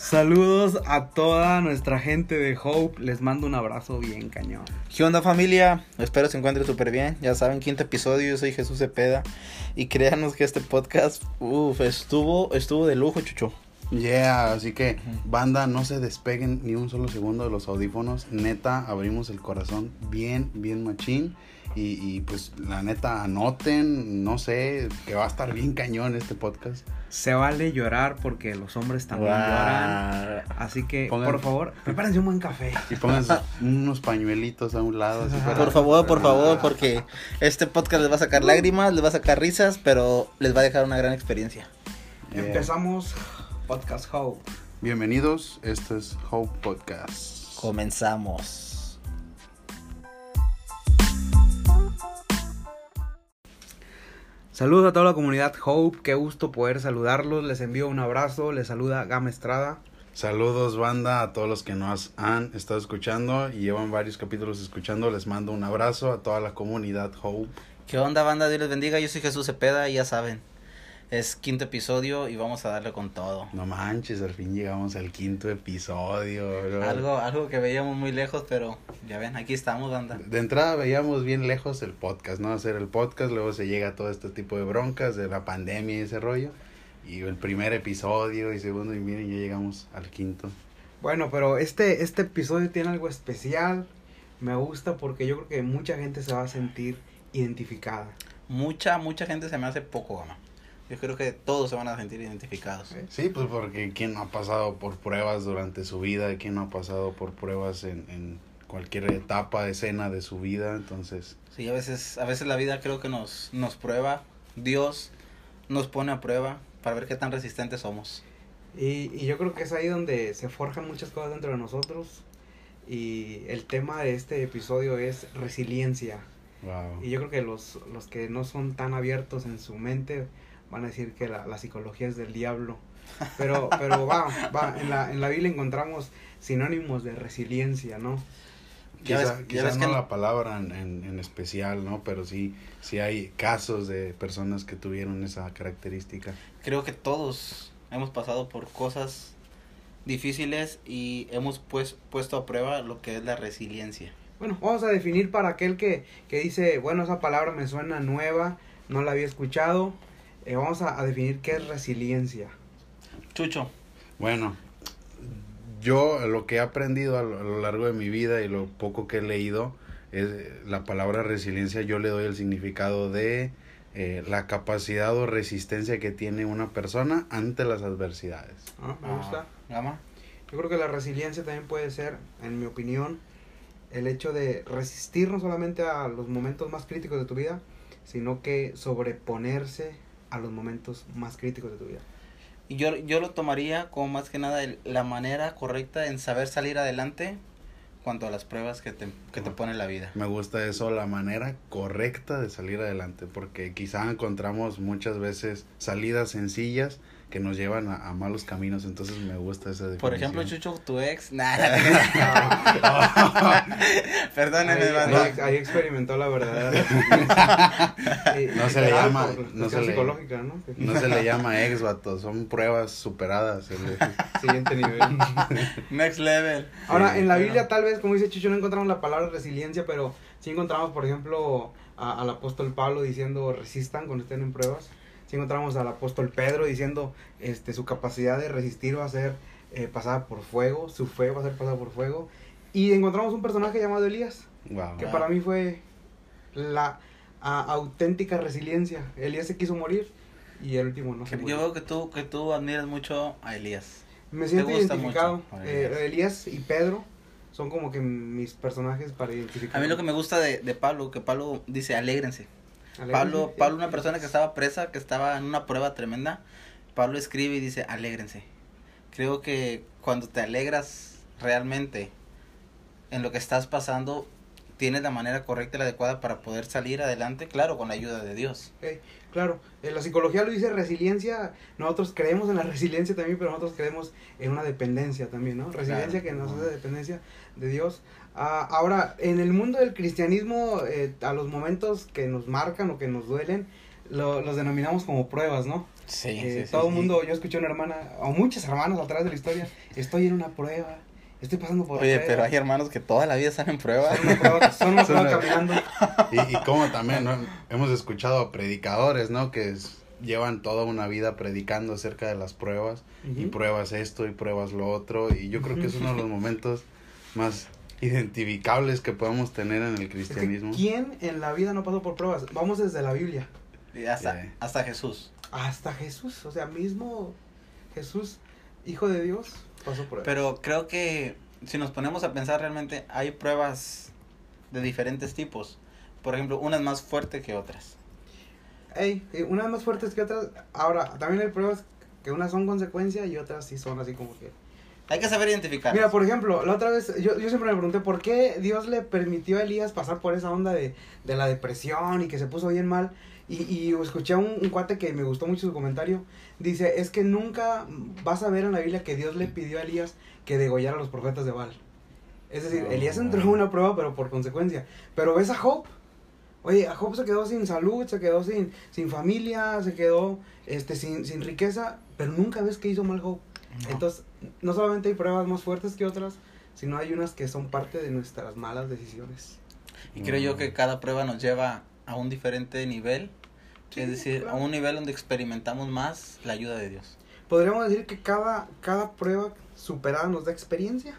Saludos a toda nuestra gente de Hope. Les mando un abrazo bien cañón. ¿Qué onda familia? Espero se encuentre súper bien. Ya saben, quinto episodio, yo soy Jesús Cepeda. Y créanos que este podcast, uff, estuvo, estuvo de lujo, chucho. Yeah, así que banda, no se despeguen ni un solo segundo de los audífonos. Neta, abrimos el corazón bien, bien machín. Y, y, pues la neta, anoten, no sé, que va a estar bien cañón este podcast. Se vale llorar porque los hombres también wow. lloran. Así que, Pongan, por favor, prepárense un buen café. Y pónganse unos pañuelitos a un lado. Así para, por favor, por favor, porque este podcast les va a sacar lágrimas, les va a sacar risas, pero les va a dejar una gran experiencia. Yeah. Empezamos Podcast Hope. Bienvenidos, esto es Hope Podcast. Comenzamos. Saludos a toda la comunidad Hope, qué gusto poder saludarlos, les envío un abrazo, les saluda Gama Estrada. Saludos banda a todos los que nos han estado escuchando y llevan varios capítulos escuchando, les mando un abrazo a toda la comunidad Hope. ¿Qué onda banda? Dios les bendiga, yo soy Jesús Cepeda y ya saben, es quinto episodio y vamos a darle con todo. No manches, al fin llegamos al quinto episodio, bro. Algo, algo que veíamos muy lejos, pero ya ven, aquí estamos, banda. De entrada veíamos bien lejos el podcast, ¿no? Hacer el podcast, luego se llega a todo este tipo de broncas de la pandemia y ese rollo. Y el primer episodio y segundo, y miren, ya llegamos al quinto. Bueno, pero este, este episodio tiene algo especial. Me gusta porque yo creo que mucha gente se va a sentir identificada. Mucha, mucha gente se me hace poco, gama. Yo creo que todos se van a sentir identificados. Sí, pues porque quién no ha pasado por pruebas durante su vida, quién no ha pasado por pruebas en, en cualquier etapa, escena de su vida, entonces... Sí, a veces, a veces la vida creo que nos, nos prueba, Dios nos pone a prueba para ver qué tan resistentes somos. Y, y yo creo que es ahí donde se forjan muchas cosas dentro de nosotros. Y el tema de este episodio es resiliencia. Wow. Y yo creo que los, los que no son tan abiertos en su mente van a decir que la, la psicología es del diablo. Pero, pero va, va, en la, en la Biblia encontramos sinónimos de resiliencia, ¿no? Quizá, ves, quizás no que... la palabra en, en, en, especial, ¿no? Pero sí, sí hay casos de personas que tuvieron esa característica. Creo que todos hemos pasado por cosas difíciles y hemos pues, puesto a prueba lo que es la resiliencia. Bueno, vamos a definir para aquel que, que dice, bueno, esa palabra me suena nueva, no la había escuchado, eh, vamos a, a, definir qué es resiliencia. Chucho. Bueno, yo lo que he aprendido a lo, a lo, largo de mi vida y lo poco que he leído, es la palabra resiliencia yo le doy el significado de eh, la capacidad o resistencia que tiene una persona ante las adversidades. Ah, me gusta. Ah, ¿Gama? Yo creo que la resiliencia también puede ser, en mi opinión, el hecho de resistir no solamente a los momentos más críticos de tu vida, sino que sobreponerse a los momentos más críticos de tu vida. Y yo, yo lo tomaría como más que nada el, la manera correcta en saber salir adelante cuanto a las pruebas que te, que te pone la vida. Me gusta eso, la manera correcta de salir adelante, porque quizá encontramos muchas veces salidas sencillas que nos llevan a, a, malos caminos, entonces me gusta esa definición. Por ejemplo, Chucho, tu ex, nada. Perdóneme, ahí, ahí, ahí, experimentó la verdad. no se le llama, no se le, psicológica, ¿no? no se le llama ex, vato, son pruebas superadas. Siguiente nivel. Next level. Ahora, en la Biblia tal vez, como dice Chucho, no encontramos la palabra resiliencia, pero sí encontramos, por ejemplo, a, al apóstol Pablo diciendo resistan cuando estén en pruebas si encontramos al apóstol Pedro diciendo este su capacidad de resistir va a ser eh, pasada por fuego, su fe va a ser pasada por fuego. Y encontramos un personaje llamado Elías, wow. que para mí fue la a, auténtica resiliencia. Elías se quiso morir y el último no se Yo veo que tú, que tú admiras mucho a Elías. Me siento identificado. Elías? Eh, Elías y Pedro son como que mis personajes para identificar. A mí lo que me gusta de, de Pablo, que Pablo dice, alégrense. Pablo, Pablo, una persona que estaba presa, que estaba en una prueba tremenda, Pablo escribe y dice, alégrense. Creo que cuando te alegras realmente en lo que estás pasando, tienes la manera correcta y la adecuada para poder salir adelante, claro, con la ayuda de Dios. Okay, claro, en la psicología lo dice resiliencia, nosotros creemos en la resiliencia también, pero nosotros creemos en una dependencia también, ¿no? Resiliencia claro. que nos hace dependencia de Dios. Uh, ahora, en el mundo del cristianismo, eh, a los momentos que nos marcan o que nos duelen, lo, los denominamos como pruebas, ¿no? Sí, Eh, sí, todo sí, el sí. mundo, yo escuché a una hermana, o muchas hermanas a través de la historia, estoy en una prueba, estoy pasando por Oye, pero hay hermanos que toda la vida están en prueba. Son prueba, son una prueba caminando. Y, y como también, ¿no? Hemos escuchado a predicadores, ¿no? Que es- llevan toda una vida predicando acerca de las pruebas. Y pruebas esto y pruebas lo otro. Y yo creo que es uno de los momentos más identificables que podemos tener en el Es que, cristianismo. ¿Quién en la vida no pasó por pruebas? Vamos desde la Biblia Y hasta, hasta Jesús. hasta Jesús, o sea, mismo Jesús, hijo de Dios, pasó por Pero creo que si nos ponemos a pensar realmente, hay pruebas de diferentes tipos. Por ejemplo, unas más fuertes que otras. Ey, eh, unas más fuertes que otras. Ahora, también hay pruebas que unas son consecuencia y otras sí son así como que. Hay que saber identificar. Mira, por ejemplo, la otra vez, yo, yo siempre me pregunté por qué Dios le permitió a Elías pasar por esa onda de, de la depresión y que se puso bien mal. Y, y escuché a un, un cuate que me gustó mucho su comentario. Dice, es que nunca vas a ver en la Biblia que Dios le pidió a Elías que degollara a los profetas de Baal. Es decir, No. Elías entró en una prueba, pero por consecuencia. Pero ves a Job. Oye, a Job se quedó sin salud, se quedó sin, sin familia, se quedó este, sin, sin riqueza, pero nunca ves que hizo mal Job. No. Entonces, no solamente hay pruebas más fuertes que otras, sino hay unas que son parte de nuestras malas decisiones. Y creo yo que cada prueba nos lleva a un diferente nivel. Sí, es decir, claro. a un nivel donde experimentamos más la ayuda de Dios. Podríamos decir que cada, cada prueba superada nos da experiencia.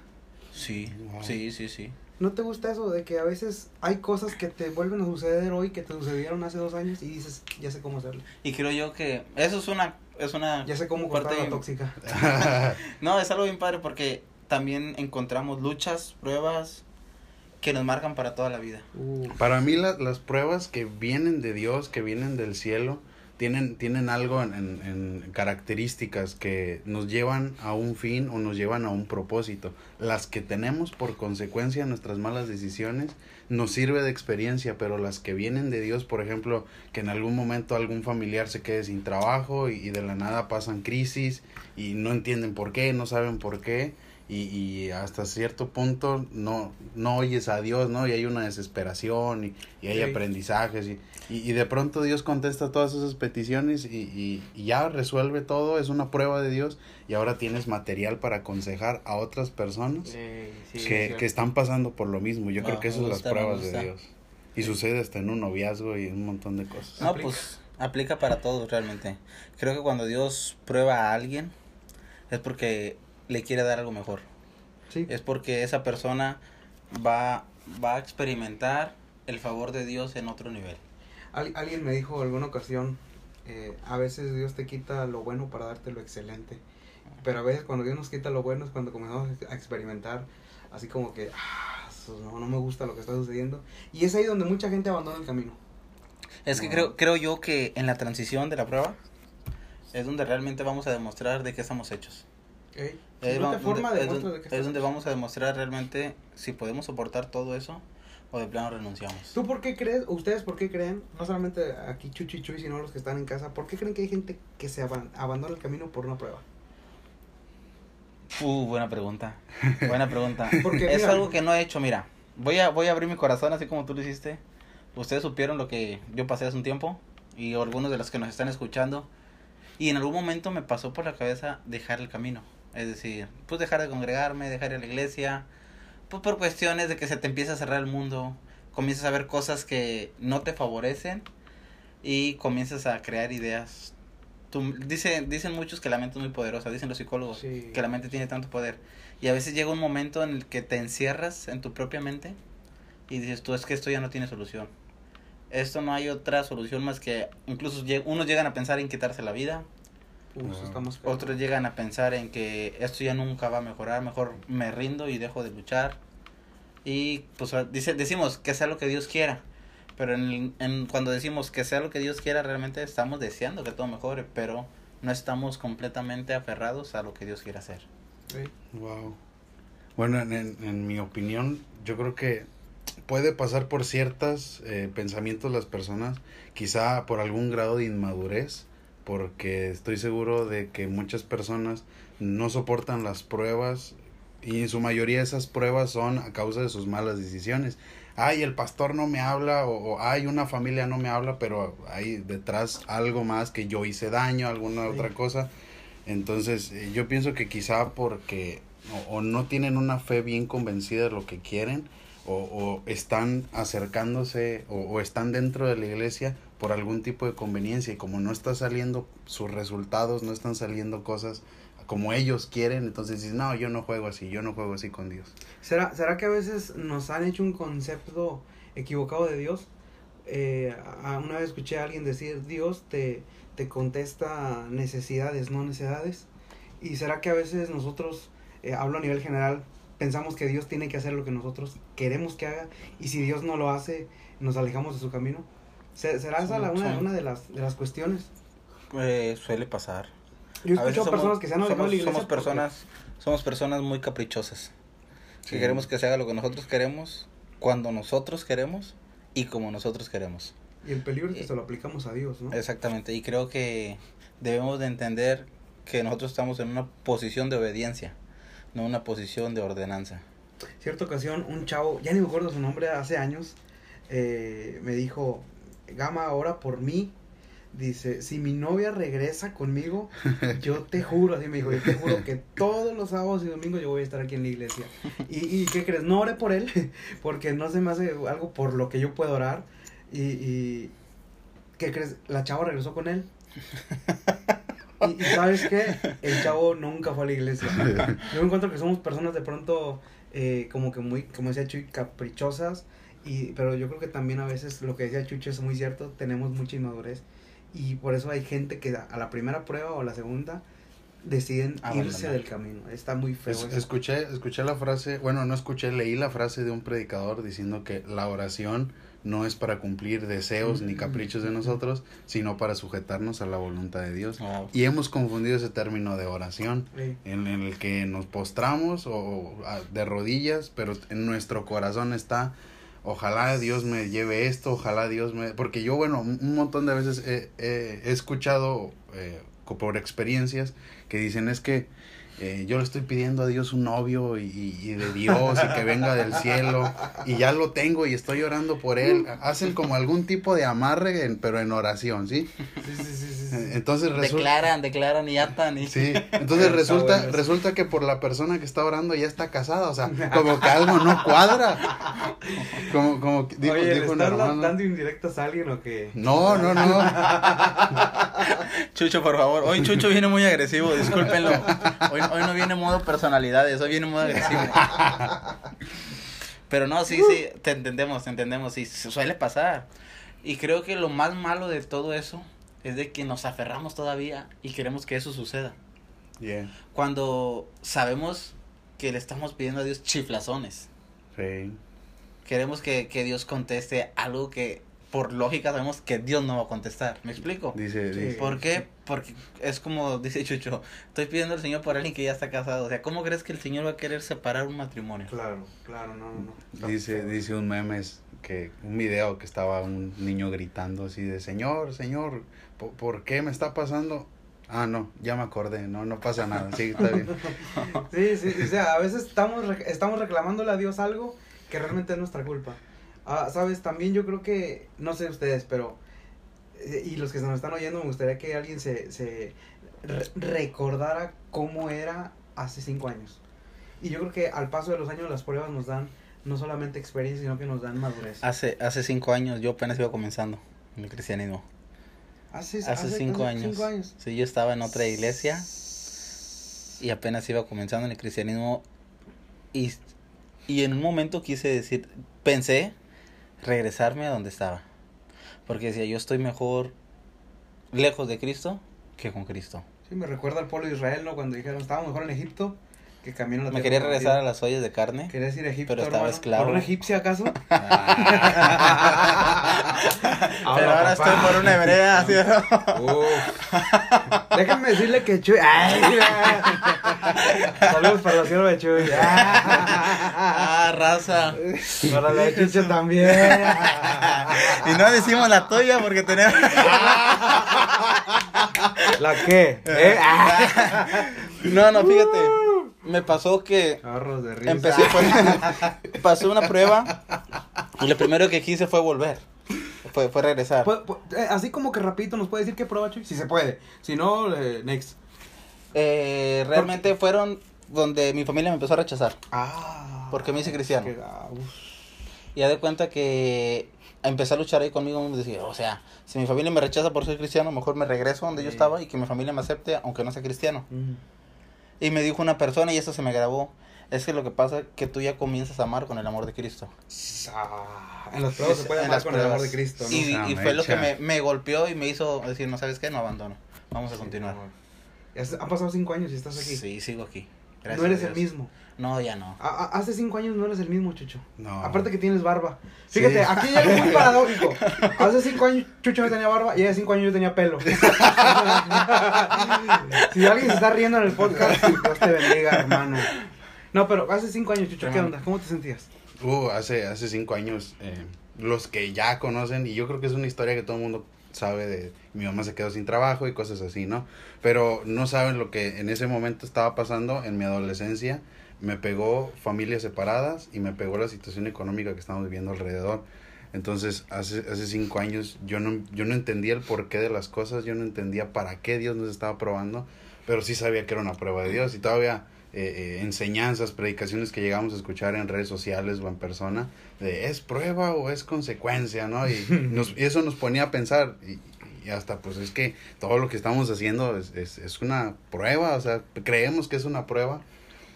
Sí, Wow. sí, sí, sí. ¿No te gusta eso de que a veces hay cosas que te vuelven a suceder hoy que te sucedieron hace dos años y dices, ya sé cómo hacerlo? Y creo yo que eso es una, es una Ya sé cómo cortar Parte- la tóxica. No, es algo bien padre porque también encontramos luchas, pruebas que nos marcan para toda la vida. Uh, Para mí la- las pruebas que vienen de Dios, que vienen del cielo, tienen, tienen algo en, en- características que nos llevan a un fin o nos llevan a un propósito. Las que tenemos por consecuencia nuestras malas decisiones nos sirve de experiencia, pero las que vienen de Dios, por ejemplo, que en algún momento algún familiar se quede sin trabajo y, y de la nada pasan crisis y no entienden por qué, no saben por qué y, y hasta cierto punto no, no oyes a Dios, ¿no? Y hay una desesperación y, y hay Sí. aprendizajes y, y, y de pronto Dios contesta todas esas peticiones y, y, y ya resuelve todo, es una prueba de Dios y ahora tienes material para aconsejar a otras personas que, que están pasando por lo mismo. Yo No, creo que esas son las pruebas de Dios. Y sucede hasta en un noviazgo y un montón de cosas. No, Aplica. pues aplica para todos realmente. Creo que cuando Dios prueba a alguien es porque le quiere dar algo mejor. sí. Es porque esa persona va, va a experimentar el favor de Dios en otro nivel. Al- alguien me dijo alguna ocasión, eh, a veces Dios te quita lo bueno para darte lo excelente. Pero a veces cuando Dios nos quita lo bueno es cuando comenzamos a experimentar así como que, ah, no, no me gusta lo que está sucediendo. Y es ahí donde mucha gente abandona el camino. Es que No. creo, creo yo que en la transición de la prueba es donde realmente vamos a demostrar de qué estamos hechos. Es, Simplemente va- forma donde, es demuestra donde- de que es estás donde hecho. vamos a demostrar realmente si podemos soportar todo eso o de plano renunciamos. ¿Tú por qué crees, ustedes por qué creen, no solamente aquí Chuchi Chuy, sino los que están en casa, por qué creen que hay gente que se aban- abandona el camino por una prueba? Uh, buena pregunta. Buena pregunta. Porque, es mira, algo que no he hecho, mira. Voy a, voy a abrir mi corazón así como tú lo hiciste. Ustedes supieron lo que yo pasé hace un tiempo y algunos de los que nos están escuchando. Y en algún momento me pasó por la cabeza dejar el camino. Es decir, pues dejar de congregarme, dejar ir a la iglesia. Pues por cuestiones de que se te empieza a cerrar el mundo. Comienzas a ver cosas que no te favorecen y comienzas a crear ideas. Tú, dice, dicen muchos que la mente es muy poderosa, dicen los psicólogos Sí. que la mente tiene tanto poder. Y a veces llega un momento en el que te encierras en tu propia mente y dices, tú es que esto ya no tiene solución. Esto no hay otra solución más que, incluso unos llegan a pensar en quitarse la vida, Uh, eso Ah. está más feo. otros llegan a pensar en que esto ya nunca va a mejorar, mejor me rindo y dejo de luchar. Y pues a- dice, decimos que sea lo que Dios quiera. Pero en, en- cuando decimos que sea lo que Dios quiera, realmente estamos deseando que todo mejore, pero no estamos completamente aferrados a lo que Dios quiere hacer. Sí. Wow. Bueno, en, en- en mi opinión, yo creo que puede pasar por ciertos eh, pensamientos las personas, quizá por algún grado de inmadurez, porque estoy seguro de que muchas personas no soportan las pruebas y en su mayoría esas pruebas son a causa de sus malas decisiones. ay, el pastor no me habla o, ay, una familia no me habla, pero hay detrás algo más que yo hice daño, alguna otra cosa. Entonces, eh, yo pienso que quizá porque o, no tienen una fe bien convencida de lo que quieren o, o están acercándose o, o, están dentro de la iglesia por algún tipo de conveniencia y como no está saliendo sus resultados, no están saliendo cosas como ellos quieren, entonces dices, no, yo no juego así, yo no juego así con Dios. ¿Será, será que a veces nos han hecho un concepto equivocado de Dios? Eh, una vez escuché a alguien decir, Dios te, te contesta necesidades, no necesidades. ¿Y será que a veces nosotros, eh, hablo a nivel general, pensamos que Dios tiene que hacer lo que nosotros queremos que haga y si Dios no lo hace, nos alejamos de su camino? ¿Será esa la, una, una de, las, de las cuestiones? Eh, suele pasar. Yo he escuchado personas que se han somos, somos personas, somos personas muy caprichosas. Que queremos que se haga lo que nosotros queremos, cuando nosotros queremos y como nosotros queremos. Y el peligro es que se lo aplicamos a Dios, ¿no? Exactamente, y creo que debemos de entender que nosotros estamos en una posición de obediencia, no una posición de ordenanza. Cierta ocasión, un chavo, ya ni me acuerdo su nombre, hace años, eh, me dijo, Gama, ahora por mí dice, si mi novia regresa conmigo, yo te juro, así me dijo, yo te juro que todos los sábados y domingos yo voy a estar aquí en la iglesia. ¿Y, y qué crees? No oré por él, porque no se me hace algo por lo que yo puedo orar. Y, y ¿qué crees? La chava regresó con él. Y, sabes qué? El chavo nunca fue a la iglesia. Yo encuentro que somos personas de pronto eh, como que muy, como decía Chuy, caprichosas. Y, pero yo creo que también a veces lo que decía Chucho es muy cierto, tenemos mucha inmadurez y por eso hay gente que a la primera prueba o a la segunda deciden irse del camino. Está muy feo. escuché, escuché la frase, bueno, no escuché, leí la frase de un predicador diciendo que la oración no es para cumplir deseos ni caprichos de nosotros, sino para sujetarnos a la voluntad de Dios. Y hemos confundido ese término de oración, en, el que nos postramos o de rodillas, pero en nuestro corazón está ojalá Dios me lleve esto, ojalá Dios me... Porque yo, bueno, un montón de veces he, he, escuchado eh, por experiencias que dicen es que eh, yo le estoy pidiendo a Dios un novio y, y, de Dios y que venga del cielo y ya lo tengo y estoy orando por él. Hacen como algún tipo de amarre, pero en oración, ¿sí? Sí, sí, sí. sí, Entonces resulta... Declaran, declaran y atan. Y... Sí, entonces resulta, resulta que por la persona que está orando ya está casada, o sea, como que algo no cuadra. Como, como dijo, Oye, dijo ¿le estás dando indirectas a alguien o qué? No, no, no. Chucho, por favor. Hoy Chucho viene muy agresivo, discúlpenlo. Hoy, hoy no viene modo personalidades, hoy viene modo agresivo. Pero no, sí, sí, te entendemos, te entendemos, sí, suele pasar. Y creo que lo más malo de todo eso es de que nos aferramos todavía y queremos que eso suceda. Yeah. Cuando sabemos que le estamos pidiendo a Dios chiflazones. Sí. Queremos que, que Dios conteste algo que por lógica sabemos que Dios no va a contestar. ¿Me explico? Dice, dice. ¿Por qué? Porque es como dice Chucho, estoy pidiendo al Señor por alguien que ya está casado. O sea, ¿cómo crees que el Señor va a querer separar un matrimonio? Claro, claro, no, no. Dice, dice un memes que un video que estaba un niño gritando así de, "Señor, Señor, ¿por, qué me está pasando?" Ah, no, ya me acordé, no, no pasa nada, sí, está bien. sí, sí, o sea, a veces estamos, estamos reclamándole a Dios algo que realmente es nuestra culpa. Ah, sabes, también yo creo que, no sé ustedes, pero, eh, y los que se nos están oyendo, me gustaría que alguien se, se recordara cómo era hace cinco años. Y yo creo que al paso de los años las pruebas nos dan no solamente experiencia, sino que nos dan madurez. Hace, hace cinco años yo apenas iba comenzando en el cristianismo. Hace, hace, cinco, años. cinco años. Sí, yo estaba en otra iglesia y apenas iba comenzando en el cristianismo y, y en un momento quise decir, pensé regresarme a donde estaba. Porque decía, yo estoy mejor lejos de Cristo que con Cristo. Sí, me recuerda al pueblo de Israel, ¿no? Cuando dijeron, estaba mejor en Egipto que camino Me quería regresar a las ollas de carne. Querías ir a Egipto, pero estaba esclavo. ¿Por un egipcio acaso? pero ahora estoy por una hebrea, ¿sí? Déjenme decirle que Chuy... Saludos para la sierva de Chuy. ah, raza. Para la de Chucho también. y no decimos la tuya porque tenemos... ¿La qué? ¿Eh? no, no, fíjate me pasó que de empecé pasó una prueba Y lo primero que quise fue volver. Fue, fue regresar. Eh, así como que rapidito nos puede decir qué prueba, Chuy. Si se puede. Si no, eh, next. Eh, realmente fueron donde mi familia me empezó a rechazar. Ah. Porque me hice cristiano. Y ya de cuenta que empecé a luchar ahí conmigo mismo. Decía, o sea, si mi familia me rechaza por ser cristiano, mejor me regreso donde yo estaba y que mi familia me acepte, aunque no sea cristiano. Y me dijo una persona, y eso se me grabó. Es que lo que pasa es que tú ya comienzas a amar con el amor de Cristo. Ah, en los pruebas se puede amar con el amor de Cristo. ¿no? Y, y fue lo que me, me, golpeó y me hizo decir, no sabes qué, no abandono. Vamos a continuar. Han pasado cinco años y estás aquí. Sí, sigo aquí. no eres el mismo. No, ya no. hace cinco años no eres el mismo, Chucho. No. Aparte que tienes barba. Fíjate, aquí ya es muy paradójico. Hace cinco años Chucho no tenía barba y hace cinco años yo tenía pelo. si alguien se está riendo en el podcast, Dios te bendiga, hermano. No, pero hace cinco años, Chucho, ¿qué onda? ¿Cómo te sentías? Uh, hace, hace cinco años, eh, los que ya conocen, y yo creo que es una historia que todo el mundo sabe de mi mamá se quedó sin trabajo y cosas así, ¿no? Pero no saben lo que en ese momento estaba pasando en mi adolescencia. Me pegó familias separadas y me pegó la situación económica que estamos viviendo alrededor. Entonces, hace, hace cinco años yo no, yo no entendía el porqué de las cosas, yo no entendía para qué Dios nos estaba probando, pero sí sabía que era una prueba de Dios y todavía eh, eh, enseñanzas, predicaciones que llegamos a escuchar en redes sociales o en persona, de es prueba o es consecuencia, ¿no? Y, nos, eso nos ponía a pensar, y, hasta pues es que todo lo que estamos haciendo es, es, es una prueba, o sea, creemos que es una prueba.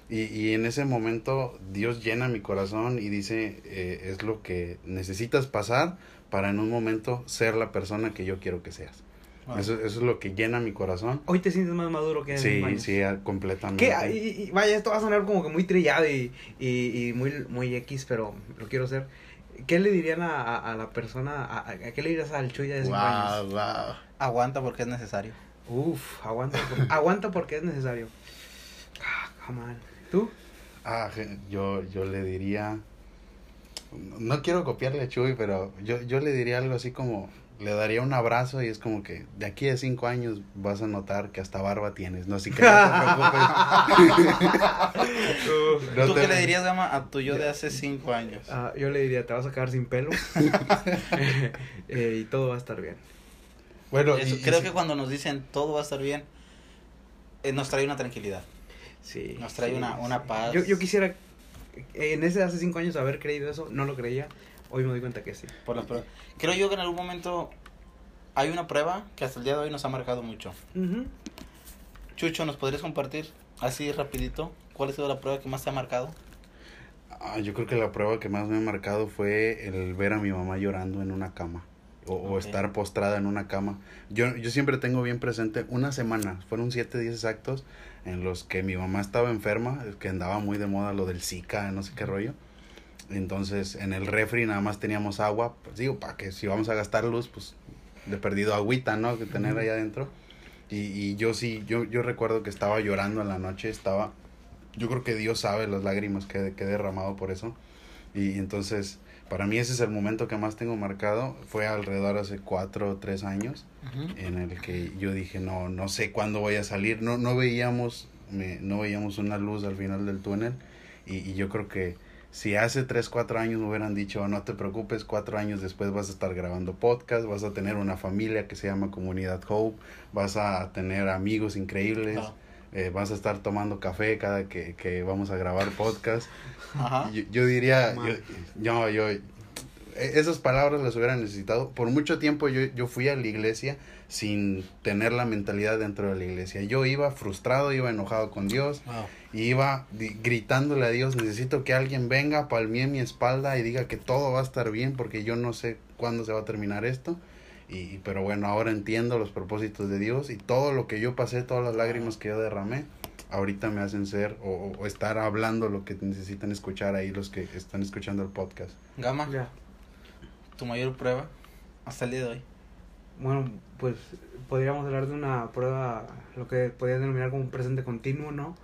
Y, y en ese momento Dios llena mi corazón y dice, eh, es lo que necesitas pasar para en un momento ser la persona que yo quiero que seas. Eso, eso, es lo que llena mi corazón. Hoy te sientes más maduro que Sí, sí, completamente. Y, vaya, esto va a sonar como que muy trillado y, y, muy, muy X, pero lo quiero hacer. ¿Qué le dirían a, a, la persona, a, a, qué le dirías al Chuya de 5 años? Wow. Aguanta porque es necesario. Uf, aguanta, aguanta porque es necesario. Ah, come on. ¿Tú? Ah, yo, yo le diría, no quiero copiarle a Chuy, pero yo, yo le diría algo así como, le daría un abrazo y es como que de aquí a cinco años vas a notar que hasta barba tienes, no así que no te preocupes. ¿Tú qué le dirías, Gama, a tu yo de hace cinco años? Ah, yo le diría, te vas a quedar sin pelo eh, y todo va a estar bien. Bueno, creo que cuando nos dicen todo va a estar bien, eh, nos trae una tranquilidad. Sí. Nos trae una, una paz. Yo, yo quisiera, en ese hace cinco años, haber creído eso, no lo creía Hoy me doy cuenta que sí. Por Creo yo que en algún momento hay una prueba que hasta el día de hoy nos ha marcado mucho. Chucho, ¿nos podrías compartir así rapidito cuál ha sido la prueba que más te ha marcado? Ah, yo creo que la prueba que más me ha marcado fue el ver a mi mamá llorando en una cama. O, estar postrada en una cama. Yo, yo siempre tengo bien presente una semana, fueron siete días exactos, en los que mi mamá estaba enferma, que andaba muy de moda lo del Zika, no sé qué rollo. Entonces, en el refri nada más teníamos agua, pues digo, para que si vamos a gastar luz, pues de perdido agüita, ¿no? Que tener ahí adentro. Y, y yo sí, yo, yo recuerdo que estaba llorando en la noche, estaba, yo creo que Dios sabe las lágrimas que, que he derramado por eso. Y entonces, para mí ese es el momento que más tengo marcado. Fue alrededor hace cuatro o tres años en el que yo dije, no, no sé cuándo voy a salir. No, no veíamos, me, no veíamos una luz al final del túnel. Y, y yo creo que si hace 3, 4 años me hubieran dicho, no te preocupes, cuatro años después vas a estar grabando podcast, vas a tener una familia que se llama Comunidad Hope, vas a tener amigos increíbles, eh, vas a estar tomando café cada que, que vamos a grabar podcast. Yo, diría, yo, yo, e, esas palabras las hubiera necesitado. Por mucho tiempo yo, yo fui a la iglesia sin tener la mentalidad dentro de la iglesia. Yo iba frustrado, iba enojado con Dios y iba gritándole a Dios, necesito que alguien venga, palmee mi espalda y diga que todo va a estar bien porque yo no sé cuándo se va a terminar esto. Y, pero bueno, ahora entiendo los propósitos de Dios y todo lo que yo pasé, todas las lágrimas que yo derramé, ahorita me hacen ser o, estar hablando lo que necesitan escuchar ahí los que están escuchando el podcast. Gama, tu mayor prueba hasta el día de hoy. Bueno, pues podríamos hablar de una prueba, lo que podría denominar como un presente continuo, ¿no?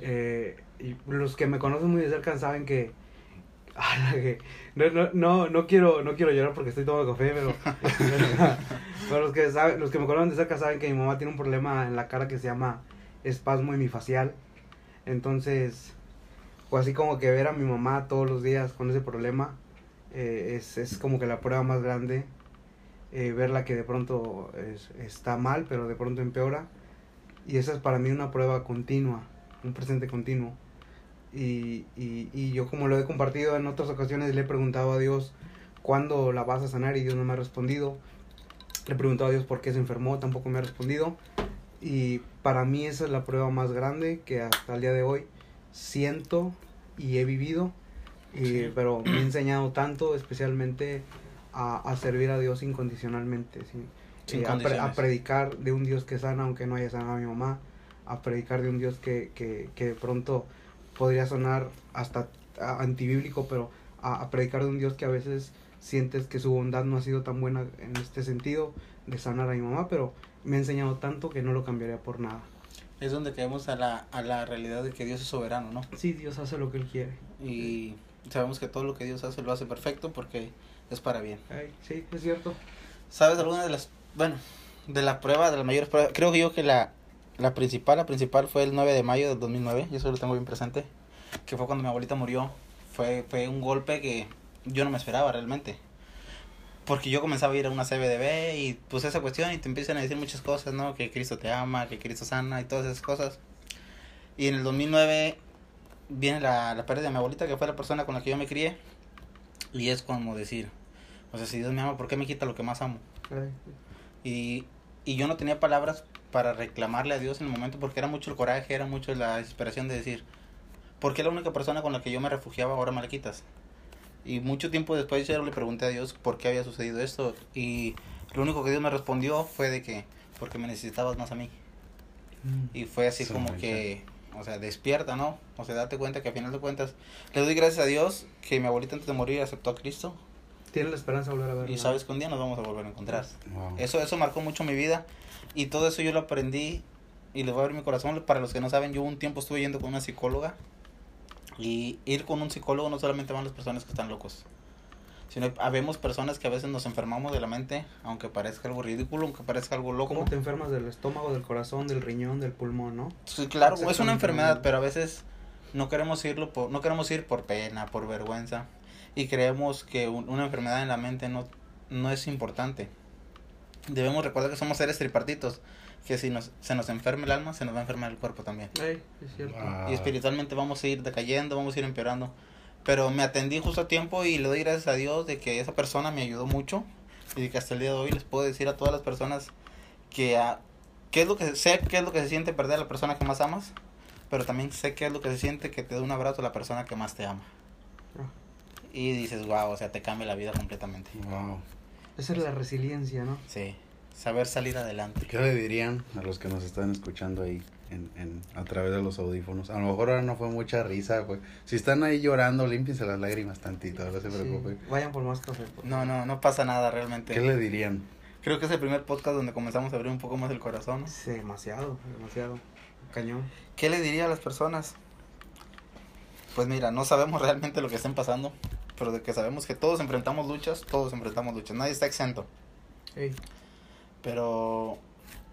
eh, y los que me conocen muy de cerca saben que, no, no, no, no, quiero, no quiero llorar porque estoy tomando café, pero, pero los, que saben, los que me conocen de cerca saben que mi mamá tiene un problema en la cara que se llama espasmo hemifacial. Entonces, pues así como que ver a mi mamá todos los días con ese problema eh, es, es como que la prueba más grande, eh, verla que de pronto está mal, pero de pronto empeora. Y esa es para mí una prueba continua, un presente continuo. Y, y, y yo como lo he compartido en otras ocasiones, le he preguntado a Dios cuándo la vas a sanar y Dios no me ha respondido. Le he preguntado a Dios por qué se enfermó, tampoco me ha respondido. Y para mí esa es la prueba más grande que hasta el día de hoy siento y he vivido. Y, Pero me ha enseñado tanto, especialmente a, a servir a Dios incondicionalmente. ¿sí? Eh, a, predicar de un Dios que sana, aunque no haya sanado a mi mamá. A predicar de un Dios que, que, que de pronto podría sonar hasta antibíblico, pero a, a, predicar de un Dios que a veces sientes que su bondad no ha sido tan buena en este sentido de sanar a mi mamá, pero me ha enseñado tanto que no lo cambiaría por nada. Es donde caemos a la, a la realidad de que Dios es soberano, ¿no? Sí, Dios hace lo que Él quiere. Y sabemos que todo lo que Dios hace lo hace perfecto porque es para bien. sí, es cierto. ¿Sabes alguna de las, bueno, de la prueba, de las mayores pruebas? Creo que yo que la, la principal, la principal fue el 9 de mayo del 2009, y eso lo tengo bien presente, que fue cuando mi abuelita murió. Fue, fue un golpe que yo no me esperaba realmente. Porque yo comenzaba a ir a una CBDB y pues esa cuestión y te empiezan a decir muchas cosas, ¿no? Que Cristo te ama, que Cristo sana y todas esas cosas. Y en el 2009 viene la, la pérdida de mi abuelita, que fue la persona con la que yo me crié. Y es como decir, o sea, si Dios me ama, ¿por qué me quita lo que más amo? Y, y yo no tenía palabras para reclamarle a Dios en el momento porque era mucho el coraje, era mucho la desesperación de decir, ¿por qué la única persona con la que yo me refugiaba ahora me la quitas? Y mucho tiempo después yo le pregunté a Dios por qué había sucedido esto. Y lo único que Dios me respondió fue de que, porque me necesitabas más a mí. Mm. Y fue así como que, o sea, despierta, ¿no? O sea, date cuenta que a final de cuentas, le doy gracias a Dios que mi abuelita antes de morir aceptó a Cristo. Tiene la esperanza de volver a ver. Y sabes que un día nos vamos a volver a encontrar. Eso, eso marcó mucho mi vida. Y todo eso yo lo aprendí y le voy a abrir mi corazón. Para los que no saben, yo un tiempo estuve yendo con una psicóloga y ir con un psicólogo no solamente van las personas que están locos, sino habemos personas que a veces nos enfermamos de la mente, aunque parezca algo ridículo, aunque parezca algo loco. ¿Cómo te enfermas del estómago, del corazón, del riñón, del pulmón, no? Sí, claro, es una enfermedad, pero a veces no queremos irlo por, no queremos ir por pena, por vergüenza y creemos que una enfermedad en la mente no, no es importante. Debemos recordar que somos seres tripartitos que si nos, se nos enferma el alma, se nos va a enfermar el cuerpo también. Y espiritualmente vamos a ir decayendo, vamos a ir empeorando. Pero me atendí justo a tiempo y le doy gracias a Dios de que esa persona me ayudó mucho y de que hasta el día de hoy les puedo decir a todas las personas que a, qué es lo que sé qué es lo que se siente perder a la persona que más amas, pero también sé qué es lo que se siente que te da un abrazo a la persona que más te ama. Ah. Y dices, wow, o sea, te cambia la vida completamente. Wow. Esa es la resiliencia, ¿no? Sí saber salir adelante. ¿Qué le dirían a los que nos están escuchando ahí en, en, a través de los audífonos? A lo mejor ahora no fue mucha risa, pues. Si están ahí llorando, límpiense las lágrimas tantito, no se preocupen. vayan por más café. No, no, no pasa nada realmente. ¿Qué le dirían? Creo que es el primer podcast donde comenzamos a abrir un poco más el corazón. Sí, demasiado, demasiado. Cañón. ¿Qué le diría a las personas? Pues mira, no sabemos realmente lo que estén pasando, pero de que sabemos que todos enfrentamos luchas, todos enfrentamos luchas, nadie está exento. Hey. Pero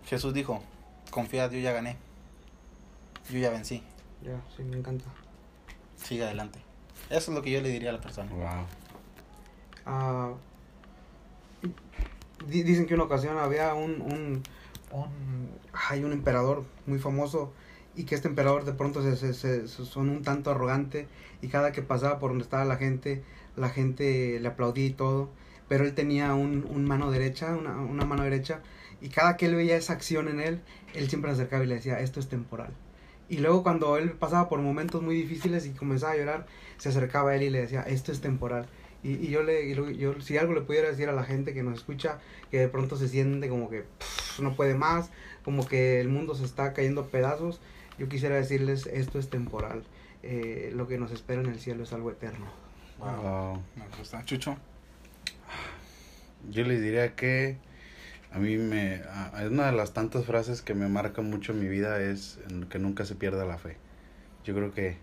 Jesús dijo, confía, yo ya gané. Yo ya vencí. Ya, sí, me encanta. Sigue adelante. Eso es lo que yo le diría a la persona. Wow. Ah, dicen que una ocasión había un, un, hay un emperador muy famoso y que este emperador de pronto se, se, se, son un tanto arrogante y cada que pasaba por donde estaba la gente, la gente le aplaudía y todo pero él tenía un, un mano derecha, una, una, mano derecha, y cada que él veía esa acción en él, él siempre se acercaba y le decía, esto es temporal. Y luego cuando él pasaba por momentos muy difíciles y comenzaba a llorar, se acercaba a él y le decía, esto es temporal. Y, y yo le, yo, si algo le pudiera decir a la gente que nos escucha, que de pronto se siente como que no puede más, como que el mundo se está cayendo a pedazos, yo quisiera decirles, esto es temporal. Eh, lo que nos espera en el cielo es algo eterno. Wow. Me gusta. Chucho. Yo les diría que a mí me... una de las tantas frases que me marca mucho en mi vida es que nunca se pierda la fe. Yo creo que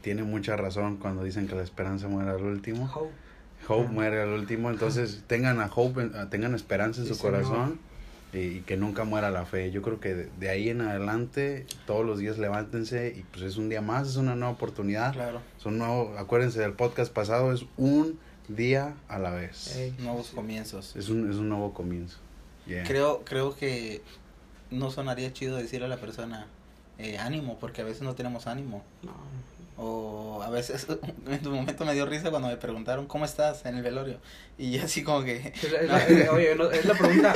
tiene mucha razón cuando dicen que la esperanza muere al último. Hope. Hope muere al último. Entonces tengan a hope, tengan esperanza en su corazón y, que nunca muera la fe. Yo creo que de, ahí en adelante todos los días levántense y pues es un día más, es una nueva oportunidad. Claro. Son nuevo, acuérdense del podcast pasado, es un día a la vez. Nuevos comienzos. Es un, es un nuevo comienzo. Creo, creo que no sonaría chido decirle a la persona eh, ánimo, porque a veces no tenemos ánimo. No. O a veces, en tu momento me dio risa cuando me preguntaron, ¿cómo estás en el velorio? Y así como que... Es la, oye, es la pregunta,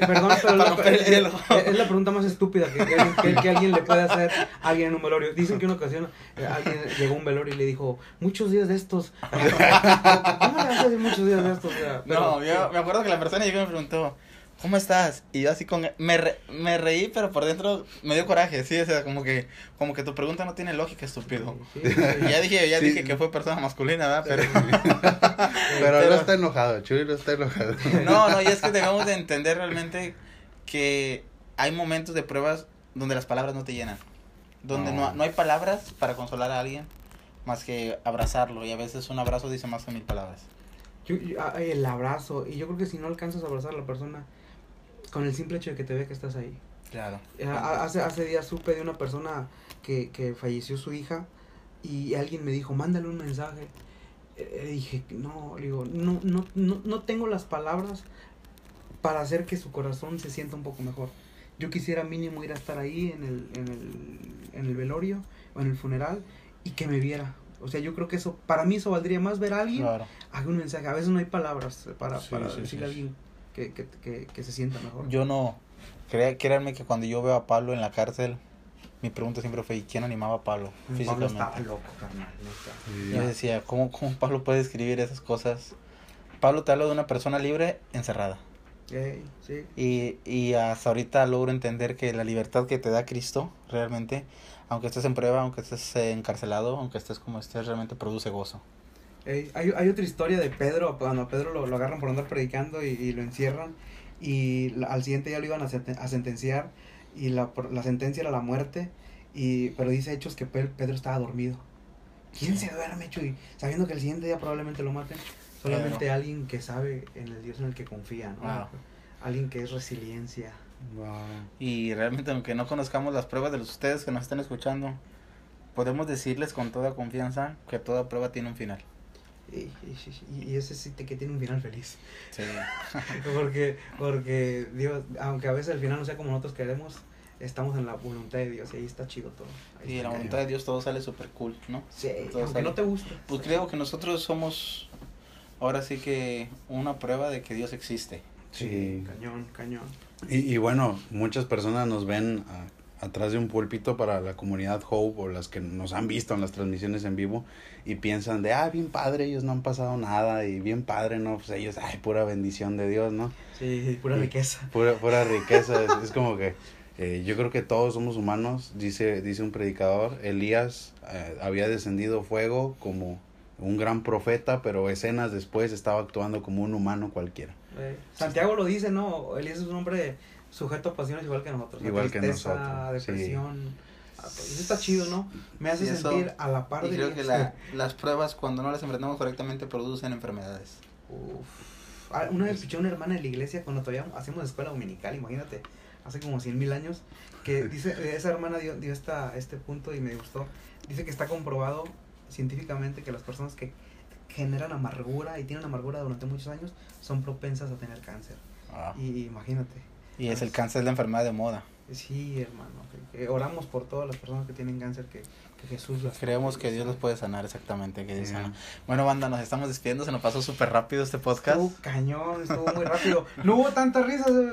perdón, pero es, la, pregunta más estúpida que, que, alguien le puede hacer a alguien en un velorio. Dicen que una ocasión eh, alguien llegó a un velorio y le dijo, muchos días de estos. ¿Cómo le haces muchos días de estos? no, yo me acuerdo que la persona llegó y me preguntó, ¿cómo estás? Y yo así con, me, me reí, pero por dentro me dio coraje, sí, o sea, como que, como que tu pregunta no tiene lógica, estúpido. y ya dije, ya dije que fue persona masculina, ¿verdad? Pero, pero, no está enojado, Chuy no está enojado. no, no, y es que debemos de entender realmente que hay momentos de pruebas donde las palabras no te llenan, donde no, no hay palabras para consolar a alguien más que abrazarlo, y a veces un abrazo dice más que mil palabras. Yo, el abrazo, y yo creo que si no alcanzas a abrazar a la persona, con el simple hecho de que te ve que estás ahí. Claro. Eh, hace, hace días supe de una persona que, que falleció su hija y alguien me dijo, mándale un mensaje. Eh, dije, no, digo, no, no, no, no tengo las palabras para hacer que su corazón se sienta un poco mejor. Yo quisiera mínimo ir a estar ahí en el, en el, en el velorio o en el funeral y que me viera. O sea, yo creo que eso, para mí eso valdría más ver a alguien, claro. haga un mensaje. A veces no hay palabras para, para decirle a alguien que, se sienta mejor. Yo no, créanme que cuando yo veo a Pablo en la cárcel, mi pregunta siempre fue, ¿y quién animaba a Pablo físicamente? estaba loco, carnal. Yo decía, ¿cómo, ¿cómo Pablo puede escribir esas cosas? Pablo te habla de una persona libre encerrada. sí. y, y hasta ahorita logro entender que la libertad que te da Cristo, realmente, aunque estés en prueba, aunque estés encarcelado, aunque estés como estés, realmente produce gozo hay, hay, otra historia de Pedro, cuando a Pedro lo, lo agarran por andar predicando y, lo encierran y al siguiente día lo iban a, sentenciar y la, la sentencia era la muerte, y, pero dice Hechos que Pedro estaba dormido. ¿Quién se duerme, Chuy? Sabiendo que el siguiente día probablemente lo maten. Solamente alguien que sabe en el Dios en el que confía, ¿no? Alguien que es resiliencia. Y realmente, aunque no conozcamos las pruebas de los ustedes que nos están escuchando, podemos decirles con toda confianza que toda prueba tiene un final. Y, y, ese sí te, que tiene un final feliz. Sí. porque, porque Dios, aunque a veces el final no sea como nosotros queremos, estamos en la voluntad de Dios y ahí está chido todo. y en la voluntad de Dios todo sale súper cool, ¿no? Sí, aunque no te gusta. Pues creo que nosotros somos ahora sí que una prueba de que Dios existe. Sí. Cañón, cañón. Y, y bueno, muchas personas nos ven atrás de un púlpito para la comunidad Hope o las que nos han visto en las transmisiones en vivo y piensan de, ah, bien padre, ellos no han pasado nada y bien padre, ¿no? Pues ellos, ay, pura bendición de Dios, ¿no? Sí, pura riqueza. Pura, pura riqueza, es, como que eh, yo creo que todos somos humanos, dice, dice un predicador, Elías eh, había descendido fuego como un gran profeta, pero escenas después estaba actuando como un humano cualquiera. Eh, Santiago lo dice, ¿no? Elías es un hombre sujeto a pasiones igual que nosotros. Igual que nosotros. depresión. Ah, pues, eso está chido, ¿no? Me hace sentir a la par y creo que la, las pruebas, cuando no las enfrentamos correctamente, producen enfermedades. Uf. Ah, una vez escuché a una hermana en la iglesia cuando todavía hacíamos escuela dominical, imagínate, hace como cien mil años, que dice, esa hermana dio, dio esta, este punto y me gustó. Dice que está comprobado científicamente que las personas que generan amargura y tienen amargura durante muchos años son propensas a tener cáncer. Ah. Y imagínate. Y es el cáncer, es la enfermedad de moda. Sí, hermano. oramos por todas las personas que tienen cáncer, que, que Jesús las Creemos que Dios los puede sanar, exactamente. Que Dios sana. Bueno, banda, nos estamos despidiendo. Se nos pasó súper rápido este podcast. Estuvo cañón, estuvo muy rápido. No hubo tantas risas. Eh,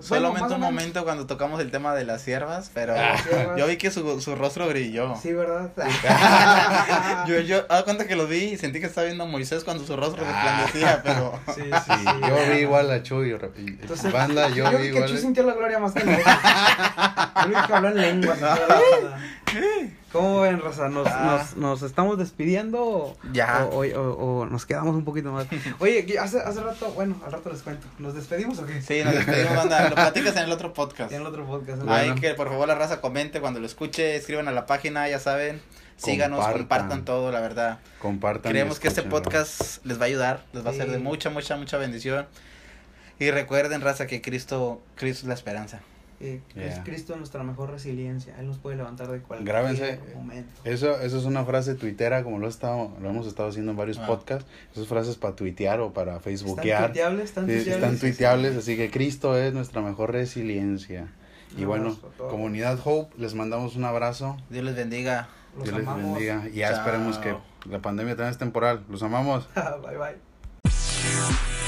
Solamente un momento cuando tocamos el tema de las siervas, pero ah. yo vi que su, su rostro brilló. Sí, ¿verdad? yo, yo, a cuenta que lo vi y sentí que estaba viendo a Moisés cuando su rostro resplandecía, pero. Sí, sí, Yo vi igual a Chuy. Entonces, banda, yo, yo vi igual. que Chuy sintió la gloria más que nosotros. yo vi que habló en lenguas. ¿Cómo ven, Rosa? ¿Nos, ah. nos, nos estamos despidiendo? Ya. O, o, nos quedamos un poquito más. Oye, hace, hace rato, bueno, al rato les cuento. ¿Nos despedimos o qué? Sí, nos despedimos, banda. Lo platicas en el otro podcast. En el otro podcast. Ahí que por favor la raza comente cuando lo escuche, escriban a la página, ya saben. Síganos, compartan, todo, la verdad. Compartan. Creemos que este podcast les va a ayudar, les va a ser de mucha, mucha, mucha bendición. Y recuerden, raza, que Cristo, Cristo es la esperanza. Eh, Es Cristo nuestra mejor resiliencia. Él nos puede levantar de cualquier Grábense. momento. Eso, eso es una frase tuitera, como lo, he estado, lo hemos estado haciendo en varios Ah. podcasts. Esas frases para tuitear o para ¿Están facebookear. tuiteables? ¿Están Sí, tuiteables? están tuiteables, así que Cristo es nuestra mejor resiliencia. Y bueno, comunidad Hope, les mandamos un abrazo. Dios les bendiga. Los Dios les amamos. bendiga. Y ya Chao. esperemos que la pandemia también es temporal. Los amamos. bye bye.